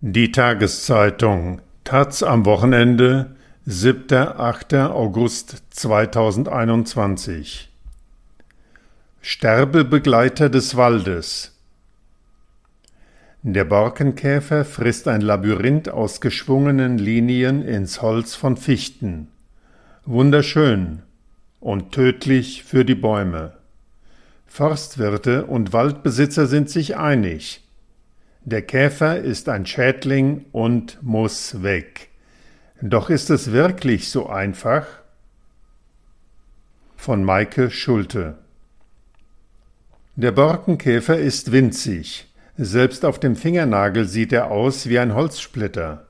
Die Tageszeitung Taz am Wochenende 7. 8. August 2021 Sterbebegleiter des Waldes Der Borkenkäfer frisst ein Labyrinth aus geschwungenen Linien ins Holz von Fichten. Wunderschön und tödlich für die Bäume. Forstwirte und Waldbesitzer sind sich einig. Der Käfer ist ein Schädling und muss weg. Doch ist es wirklich so einfach? Von Maike Schulte Der Borkenkäfer ist winzig. Selbst auf dem Fingernagel sieht er aus wie ein Holzsplitter.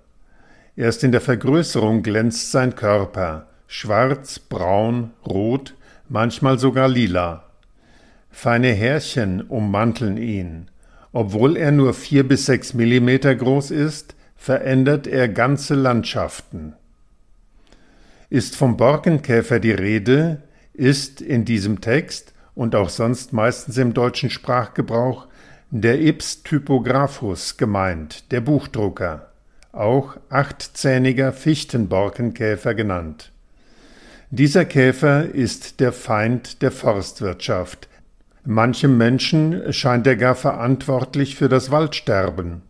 Erst in der Vergrößerung glänzt sein Körper, schwarz, braun, rot, manchmal sogar lila. Feine Härchen ummanteln ihn. Obwohl er nur vier bis sechs Millimeter groß ist, verändert er ganze Landschaften. Ist vom Borkenkäfer die Rede, ist in diesem Text und auch sonst meistens im deutschen Sprachgebrauch der Ips typographus gemeint, der Buchdrucker, auch achtzähniger Fichtenborkenkäfer genannt. Dieser Käfer ist der Feind der Forstwirtschaft, Manchem Menschen scheint er gar verantwortlich für das Waldsterben.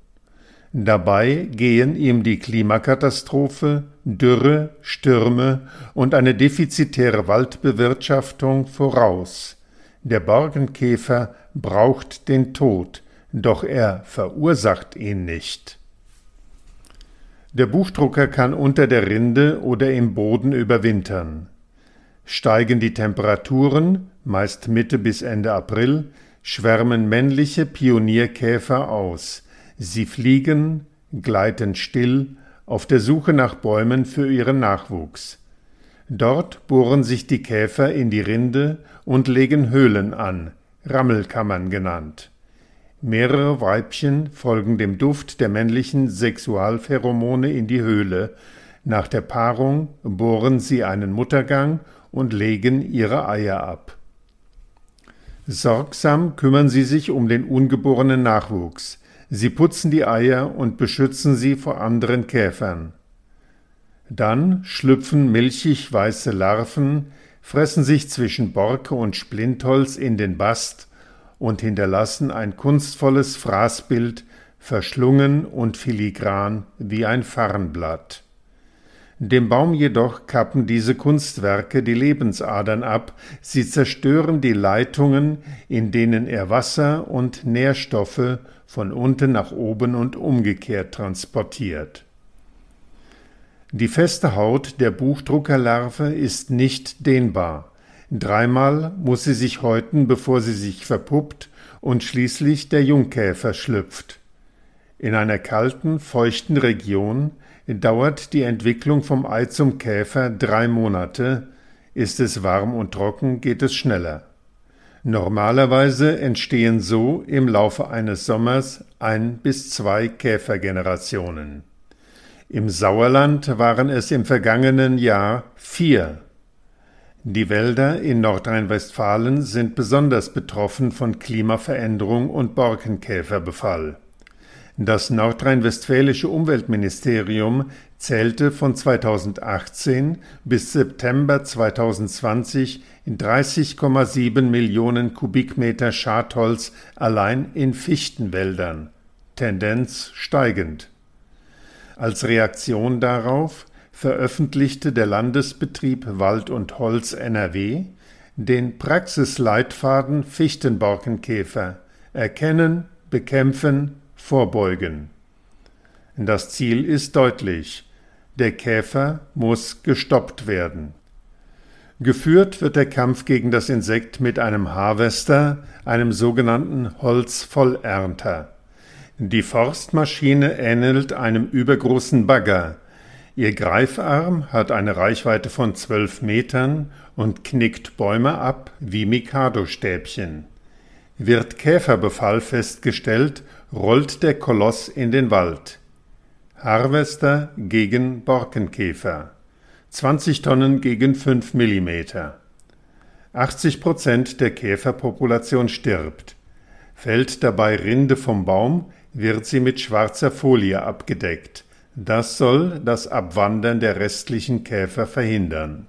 Dabei gehen ihm die Klimakatastrophe, Dürre, Stürme und eine defizitäre Waldbewirtschaftung voraus. Der Borkenkäfer braucht den Tod, doch er verursacht ihn nicht. Der Buchdrucker kann unter der Rinde oder im Boden überwintern. Steigen die Temperaturen, meist Mitte bis Ende April, schwärmen männliche Pionierkäfer aus. Sie fliegen, gleiten still, auf der Suche nach Bäumen für ihren Nachwuchs. Dort bohren sich die Käfer in die Rinde und legen Höhlen an, Rammelkammern genannt. Mehrere Weibchen folgen dem Duft der männlichen Sexualpheromone in die Höhle. Nach der Paarung bohren sie einen Muttergang und legen ihre Eier ab. Sorgsam kümmern sie sich um den ungeborenen Nachwuchs. Sie putzen die Eier und beschützen sie vor anderen Käfern. Dann schlüpfen milchig weiße Larven, fressen sich zwischen Borke und Splintholz in den Bast und hinterlassen ein kunstvolles Fraßbild, verschlungen und filigran wie ein Farnblatt. Dem Baum jedoch kappen diese Kunstwerke die Lebensadern ab, sie zerstören die Leitungen, in denen er Wasser und Nährstoffe von unten nach oben und umgekehrt transportiert. Die feste Haut der Buchdruckerlarve ist nicht dehnbar. Dreimal muss sie sich häuten, bevor sie sich verpuppt und schließlich der Jungkäfer schlüpft. In einer kalten, feuchten Region dauert die Entwicklung vom Ei zum Käfer drei Monate, ist es warm und trocken, geht es schneller. Normalerweise entstehen so im Laufe eines Sommers ein bis zwei Käfergenerationen. Im Sauerland waren es im vergangenen Jahr vier. Die Wälder in Nordrhein-Westfalen sind besonders betroffen von Klimaveränderung und Borkenkäferbefall. Das nordrhein-westfälische Umweltministerium zählte von 2018 bis September 2020 in 30,7 Millionen Kubikmeter Schadholz allein in Fichtenwäldern, Tendenz steigend. Als Reaktion darauf veröffentlichte der Landesbetrieb Wald und Holz NRW den Praxisleitfaden Fichtenborkenkäfer Erkennen, bekämpfen, vorbeugen. Das Ziel ist deutlich. Der Käfer muss gestoppt werden. Geführt wird der Kampf gegen das Insekt mit einem Harvester, einem sogenannten Holzvollernter. Die Forstmaschine ähnelt einem übergroßen Bagger. Ihr Greifarm hat eine Reichweite von zwölf Metern und knickt Bäume ab wie Mikado-Stäbchen. Wird Käferbefall festgestellt, rollt der Koloss in den Wald. Harvester gegen Borkenkäfer. 20 Tonnen gegen 5 Millimeter. 80 Prozent der Käferpopulation stirbt. Fällt dabei Rinde vom Baum, wird sie mit schwarzer Folie abgedeckt. Das soll das Abwandern der restlichen Käfer verhindern.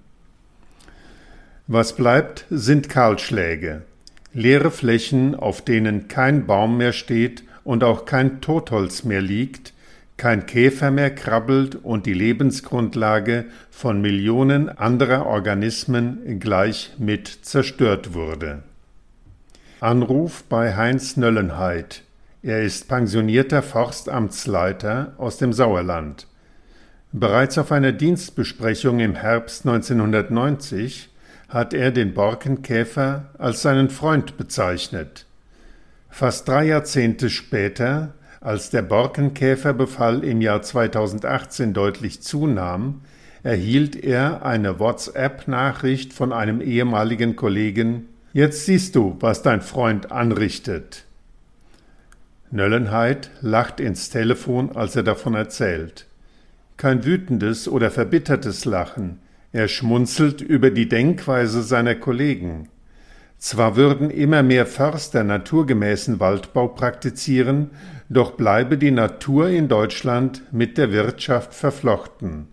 Was bleibt, sind Kahlschläge. Leere Flächen, auf denen kein Baum mehr steht und auch kein Totholz mehr liegt, kein Käfer mehr krabbelt und die Lebensgrundlage von Millionen anderer Organismen gleich mit zerstört wurde. Anruf bei Heinz Nöllenheit. Er ist pensionierter Forstamtsleiter aus dem Sauerland. Bereits auf einer Dienstbesprechung im Herbst 1990 hat er den Borkenkäfer als seinen Freund bezeichnet. Fast drei Jahrzehnte später als der Borkenkäferbefall im Jahr 2018 deutlich zunahm, erhielt er eine WhatsApp-Nachricht von einem ehemaligen Kollegen Jetzt siehst du, was dein Freund anrichtet. Nöllenheit lacht ins Telefon, als er davon erzählt. Kein wütendes oder verbittertes Lachen, er schmunzelt über die Denkweise seiner Kollegen. Zwar würden immer mehr Förster naturgemäßen Waldbau praktizieren, doch bleibe die Natur in Deutschland mit der Wirtschaft verflochten.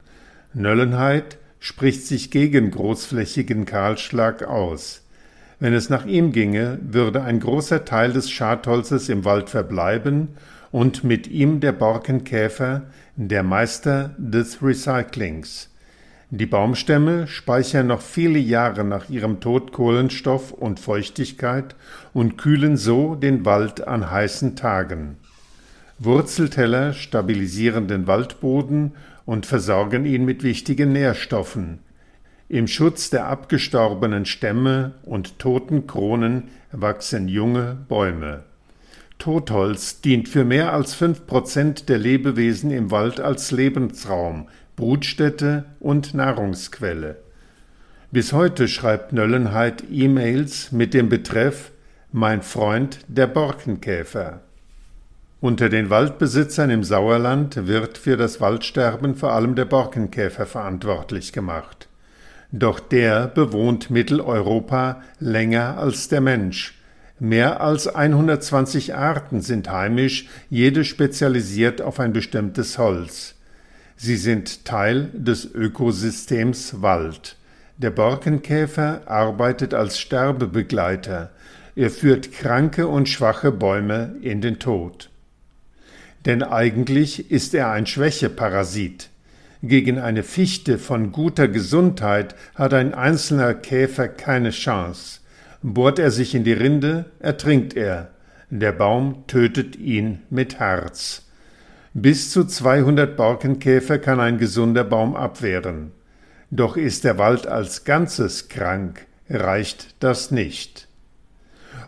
Nöllenheit spricht sich gegen großflächigen Kahlschlag aus. Wenn es nach ihm ginge, würde ein großer Teil des Schadholzes im Wald verbleiben und mit ihm der Borkenkäfer, der Meister des Recyclings. Die Baumstämme speichern noch viele Jahre nach ihrem Tod Kohlenstoff und Feuchtigkeit und kühlen so den Wald an heißen Tagen. Wurzelteller stabilisieren den Waldboden und versorgen ihn mit wichtigen Nährstoffen. Im Schutz der abgestorbenen Stämme und toten Kronen wachsen junge Bäume. Totholz dient für mehr als fünf Prozent der Lebewesen im Wald als Lebensraum, Brutstätte und Nahrungsquelle. Bis heute schreibt Nöllenheit E-Mails mit dem Betreff Mein Freund der Borkenkäfer. Unter den Waldbesitzern im Sauerland wird für das Waldsterben vor allem der Borkenkäfer verantwortlich gemacht. Doch der bewohnt Mitteleuropa länger als der Mensch. Mehr als 120 Arten sind heimisch, jede spezialisiert auf ein bestimmtes Holz. Sie sind Teil des Ökosystems Wald. Der Borkenkäfer arbeitet als Sterbebegleiter. Er führt kranke und schwache Bäume in den Tod. Denn eigentlich ist er ein Schwächeparasit. Gegen eine Fichte von guter Gesundheit hat ein einzelner Käfer keine Chance. Bohrt er sich in die Rinde, ertrinkt er. Der Baum tötet ihn mit Herz. Bis zu 200 Borkenkäfer kann ein gesunder Baum abwehren. Doch ist der Wald als Ganzes krank, reicht das nicht.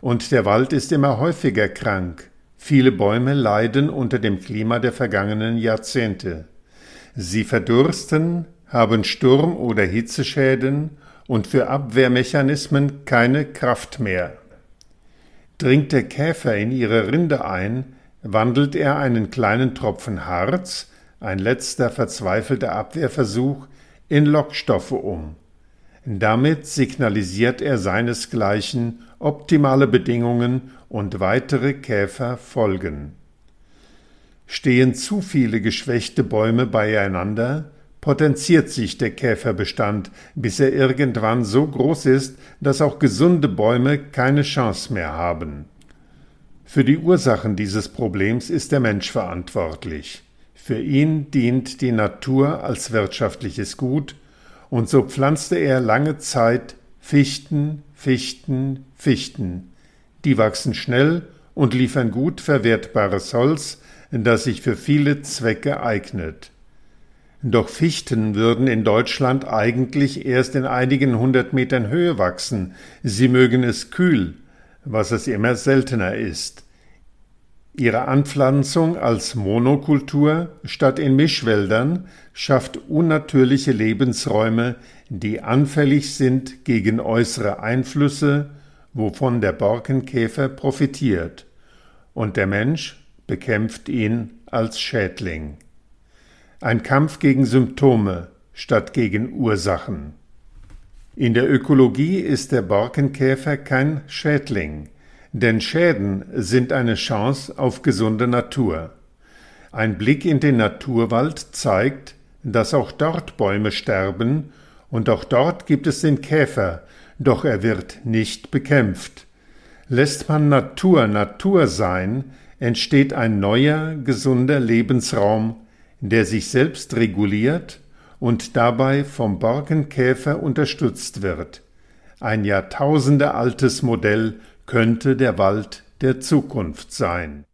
Und der Wald ist immer häufiger krank. Viele Bäume leiden unter dem Klima der vergangenen Jahrzehnte. Sie verdursten, haben Sturm- oder Hitzeschäden und für Abwehrmechanismen keine Kraft mehr. Dringt der Käfer in ihre Rinde ein, wandelt er einen kleinen Tropfen Harz, ein letzter verzweifelter Abwehrversuch, in Lockstoffe um. Damit signalisiert er seinesgleichen optimale Bedingungen und weitere Käfer folgen. Stehen zu viele geschwächte Bäume beieinander, potenziert sich der Käferbestand, bis er irgendwann so groß ist, dass auch gesunde Bäume keine Chance mehr haben. Für die Ursachen dieses Problems ist der Mensch verantwortlich. Für ihn dient die Natur als wirtschaftliches Gut, und so pflanzte er lange Zeit Fichten, Fichten, Fichten. Die wachsen schnell und liefern gut verwertbares Holz, das sich für viele Zwecke eignet. Doch Fichten würden in Deutschland eigentlich erst in einigen hundert Metern Höhe wachsen, sie mögen es kühl, was es immer seltener ist. Ihre Anpflanzung als Monokultur statt in Mischwäldern schafft unnatürliche Lebensräume, die anfällig sind gegen äußere Einflüsse, wovon der Borkenkäfer profitiert, und der Mensch bekämpft ihn als Schädling. Ein Kampf gegen Symptome statt gegen Ursachen. In der Ökologie ist der Borkenkäfer kein Schädling. Denn Schäden sind eine Chance auf gesunde Natur. Ein Blick in den Naturwald zeigt, dass auch dort Bäume sterben und auch dort gibt es den Käfer, doch er wird nicht bekämpft. Lässt man Natur Natur sein, entsteht ein neuer, gesunder Lebensraum, der sich selbst reguliert und dabei vom Borkenkäfer unterstützt wird. Ein Jahrtausende altes Modell könnte der Wald der Zukunft sein.